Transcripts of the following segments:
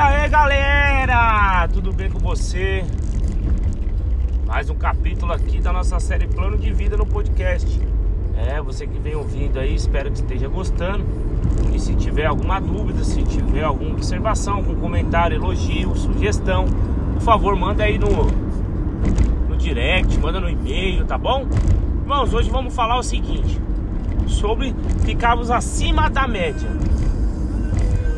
aí galera, tudo bem com você? Mais um capítulo aqui da nossa série Plano de Vida no podcast. É, você que vem ouvindo aí, espero que esteja gostando. E se tiver alguma dúvida, se tiver alguma observação, algum comentário, elogio, sugestão, por favor, manda aí no, no direct, manda no e-mail, tá bom? Irmãos, hoje vamos falar o seguinte: sobre ficarmos acima da média.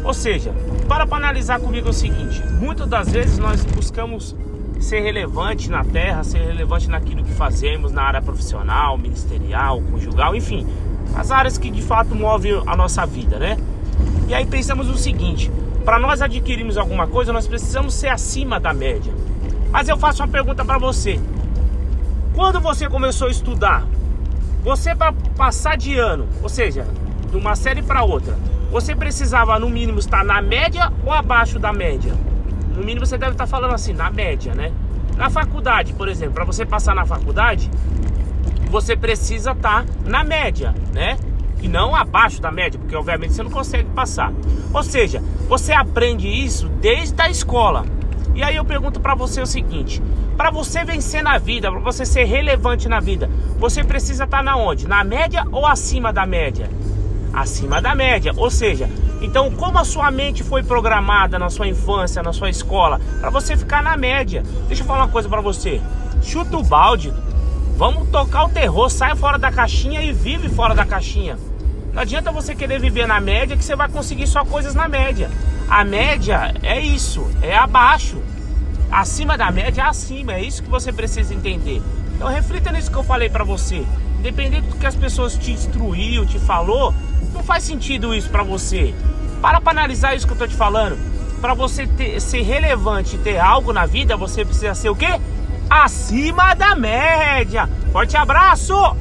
Ou seja, para para analisar comigo o seguinte: muitas das vezes nós buscamos ser relevante na terra, ser relevante naquilo que fazemos na área profissional, ministerial, conjugal, enfim, as áreas que de fato movem a nossa vida, né? E aí pensamos o seguinte: para nós adquirirmos alguma coisa, nós precisamos ser acima da média. Mas eu faço uma pergunta para você: quando você começou a estudar, você para passar de ano, ou seja, de uma série para outra, você precisava no mínimo estar na média ou abaixo da média? No mínimo você deve estar falando assim, na média, né? Na faculdade, por exemplo, para você passar na faculdade, você precisa estar na média, né? E não abaixo da média, porque obviamente você não consegue passar. Ou seja, você aprende isso desde a escola. E aí eu pergunto para você o seguinte: para você vencer na vida, para você ser relevante na vida, você precisa estar na onde? Na média ou acima da média? Acima da média. Ou seja, então como a sua mente foi programada na sua infância, na sua escola, para você ficar na média. Deixa eu falar uma coisa para você. Chuta o balde. Vamos tocar o terror, sai fora da caixinha e vive fora da caixinha. Não adianta você querer viver na média que você vai conseguir só coisas na média. A média é isso, é abaixo. Acima da média é acima, é isso que você precisa entender. Então reflita nisso que eu falei para você. Independente do que as pessoas te instruiu, te falou, não faz sentido isso para você. Para para analisar isso que eu tô te falando. Para você ter, ser relevante, ter algo na vida, você precisa ser o quê? Acima da média. Forte abraço!